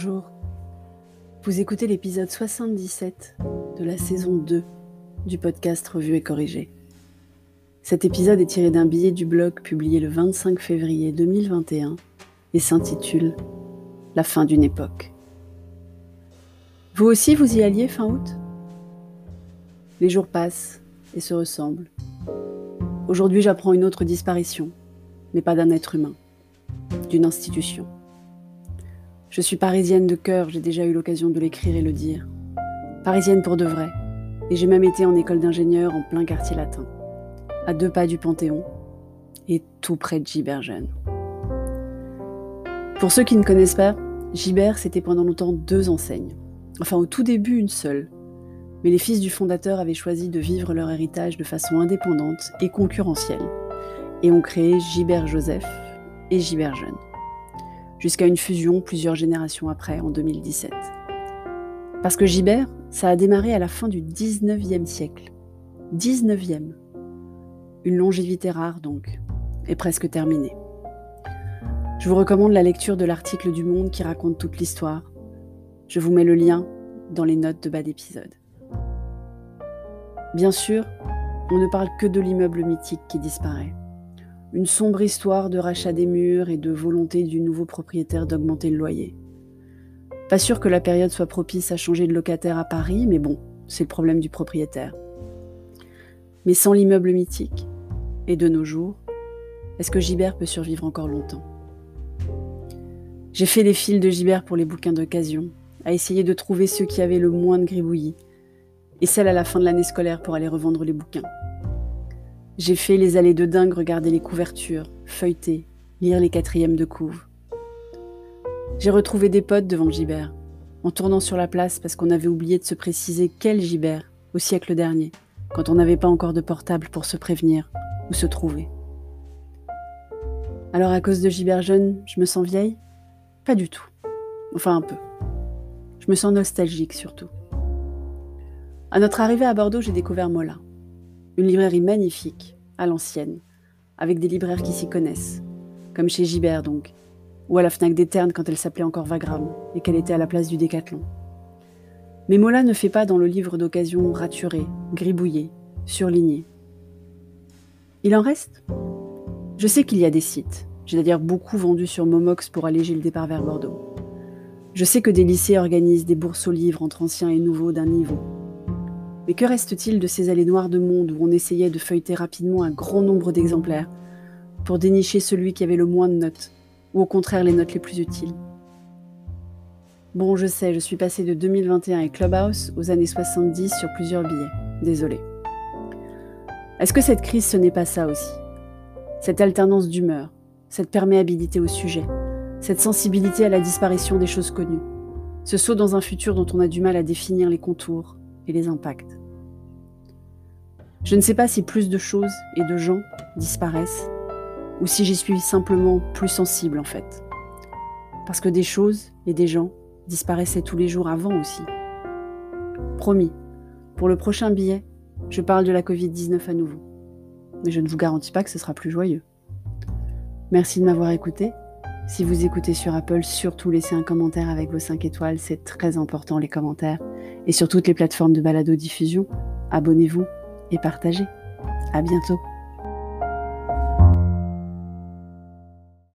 Bonjour. Vous écoutez l'épisode 77 de la saison 2 du podcast Revue et Corrigé. Cet épisode est tiré d'un billet du blog publié le 25 février 2021 et s'intitule La fin d'une époque. Vous aussi, vous y alliez fin août? Les jours passent et se ressemblent. Aujourd'hui, j'apprends une autre disparition, mais pas d'un être humain, d'une institution. Je suis parisienne de cœur, j'ai déjà eu l'occasion de l'écrire et le dire. Parisienne pour de vrai, et j'ai même été en école d'ingénieur en plein quartier latin, à deux pas du Panthéon et tout près de Giberjeune. Pour ceux qui ne connaissent pas, Gibert, c'était pendant longtemps deux enseignes. Enfin, au tout début, une seule. Mais les fils du fondateur avaient choisi de vivre leur héritage de façon indépendante et concurrentielle, et ont créé Gibert Joseph et Gibert Jeune jusqu'à une fusion plusieurs générations après, en 2017. Parce que Gibert, ça a démarré à la fin du 19e siècle. 19e. Une longévité rare donc, et presque terminée. Je vous recommande la lecture de l'article du Monde qui raconte toute l'histoire. Je vous mets le lien dans les notes de bas d'épisode. Bien sûr, on ne parle que de l'immeuble mythique qui disparaît. Une sombre histoire de rachat des murs et de volonté du nouveau propriétaire d'augmenter le loyer. Pas sûr que la période soit propice à changer de locataire à Paris, mais bon, c'est le problème du propriétaire. Mais sans l'immeuble mythique, et de nos jours, est-ce que Gibert peut survivre encore longtemps? J'ai fait les fils de Gibert pour les bouquins d'occasion, à essayer de trouver ceux qui avaient le moins de gribouillis, et celle à la fin de l'année scolaire pour aller revendre les bouquins. J'ai fait les allées de dingue regarder les couvertures, feuilleter, lire les quatrièmes de couve. J'ai retrouvé des potes devant Gibert, en tournant sur la place parce qu'on avait oublié de se préciser quel Gibert au siècle dernier, quand on n'avait pas encore de portable pour se prévenir ou se trouver. Alors à cause de Gibert jeune, je me sens vieille? Pas du tout. Enfin un peu. Je me sens nostalgique surtout. À notre arrivée à Bordeaux, j'ai découvert Mola. Une librairie magnifique, à l'ancienne, avec des libraires qui s'y connaissent, comme chez Gibert donc, ou à la Fnac des quand elle s'appelait encore Vagram et qu'elle était à la place du Décathlon. Mais Mola ne fait pas dans le livre d'occasion raturé, gribouillé, surligné. Il en reste? Je sais qu'il y a des sites, j'ai d'ailleurs beaucoup vendu sur Momox pour alléger le départ vers Bordeaux. Je sais que des lycées organisent des bourses aux livres entre anciens et nouveaux d'un niveau, mais que reste-t-il de ces allées noires de monde où on essayait de feuilleter rapidement un grand nombre d'exemplaires pour dénicher celui qui avait le moins de notes, ou au contraire les notes les plus utiles? Bon, je sais, je suis passé de 2021 et Clubhouse aux années 70 sur plusieurs billets. Désolé. Est-ce que cette crise, ce n'est pas ça aussi? Cette alternance d'humeur, cette perméabilité au sujet, cette sensibilité à la disparition des choses connues, ce saut dans un futur dont on a du mal à définir les contours les impacts. Je ne sais pas si plus de choses et de gens disparaissent, ou si j'y suis simplement plus sensible en fait. Parce que des choses et des gens disparaissaient tous les jours avant aussi. Promis, pour le prochain billet, je parle de la Covid-19 à nouveau. Mais je ne vous garantis pas que ce sera plus joyeux. Merci de m'avoir écouté. Si vous écoutez sur Apple, surtout laissez un commentaire avec vos 5 étoiles, c'est très important les commentaires. Et sur toutes les plateformes de balado-diffusion, abonnez-vous et partagez. À bientôt.